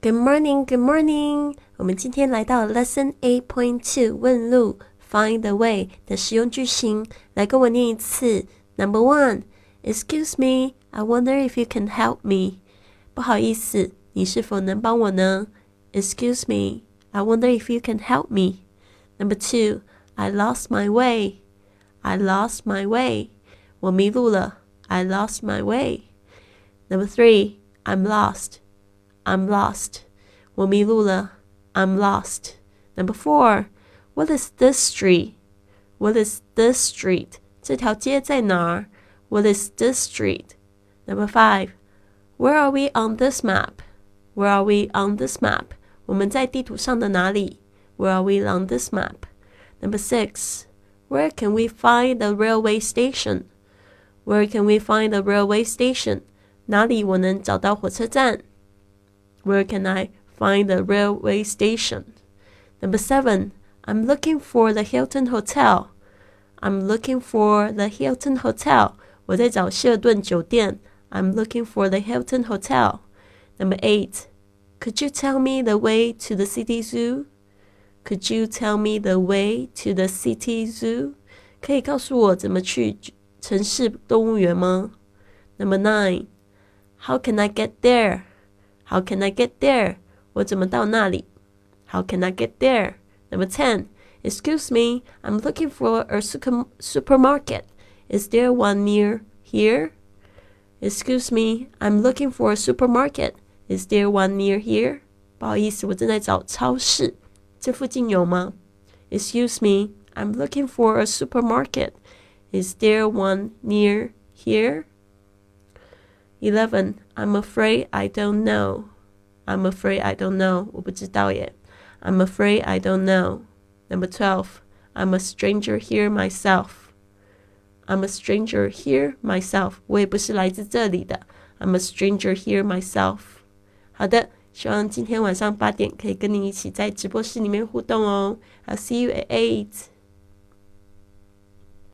Good morning, good morning。我们今天来到 Lesson Eight Point Two，问路，Find the way 的实用句型，来跟我念一次。Number one, Excuse me, I wonder if you can help me。不好意思，你是否能帮我呢？Excuse me, I wonder if you can help me。Number two, I lost my way. I lost my way. 我迷路了。I lost my way. Number three, I'm lost. I'm lost. 我迷路了。I'm lost. Number four, what is this street? What is this street? 这条街在哪儿？What is this street? Number five, where are we on this map? Where are we on this map? 我们在地图上的哪里？Where are we on this map? Number six, where can we find the railway station? Where can we find the railway station? 哪里我能找到火车站 ？Where can I find the railway station? Number seven, I'm looking for the Hilton Hotel. I'm looking for the Hilton Hotel. 我在找希尔顿酒店。I'm looking for the Hilton Hotel. Number eight, could you tell me the way to the city zoo? Could you tell me the way to the city zoo? 可以告诉我怎么去城市动物园吗？Number nine, how can I get there? How can I get there? 我怎么到那里？How can I get there? Number ten, excuse me, I'm looking for a supermarket. Is there one near here? Excuse me, I'm looking for a supermarket. Is there one near here? 不好意思，我正在找超市。这附近有吗？Excuse me, I'm looking for a supermarket. Is there one near here? 11. I'm afraid I don't know. I'm afraid I don't know. 我不知道耶。I'm afraid I don't know. Number 12. I'm a stranger here myself. I'm a stranger here myself. 我也不是来自这里的。I'm a stranger here myself. 好的。希望今天晚上八点可以跟你一起在直播室里面互动哦。I'll see you at eight.